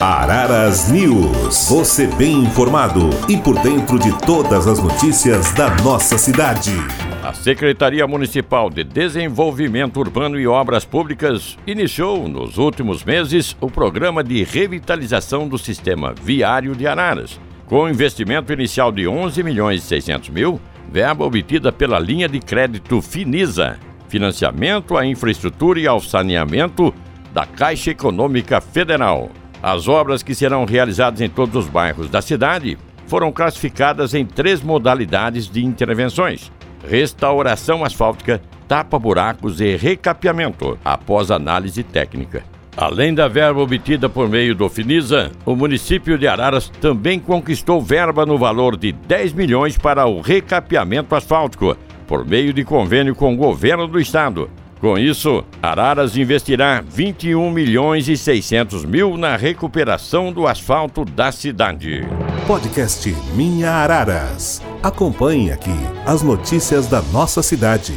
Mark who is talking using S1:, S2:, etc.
S1: Araras News. Você bem informado e por dentro de todas as notícias da nossa cidade.
S2: A Secretaria Municipal de Desenvolvimento Urbano e Obras Públicas iniciou nos últimos meses o programa de revitalização do sistema viário de Araras. Com investimento inicial de 11 milhões e 600 mil, verba obtida pela linha de crédito Finisa, financiamento à infraestrutura e ao saneamento da Caixa Econômica Federal. As obras que serão realizadas em todos os bairros da cidade foram classificadas em três modalidades de intervenções: restauração asfáltica, tapa-buracos e recapeamento, após análise técnica. Além da verba obtida por meio do Finisa, o município de Araras também conquistou verba no valor de 10 milhões para o recapeamento asfáltico, por meio de convênio com o governo do estado, com isso, Araras investirá 21 milhões e 600 mil na recuperação do asfalto da cidade.
S1: Podcast Minha Araras. Acompanhe aqui as notícias da nossa cidade.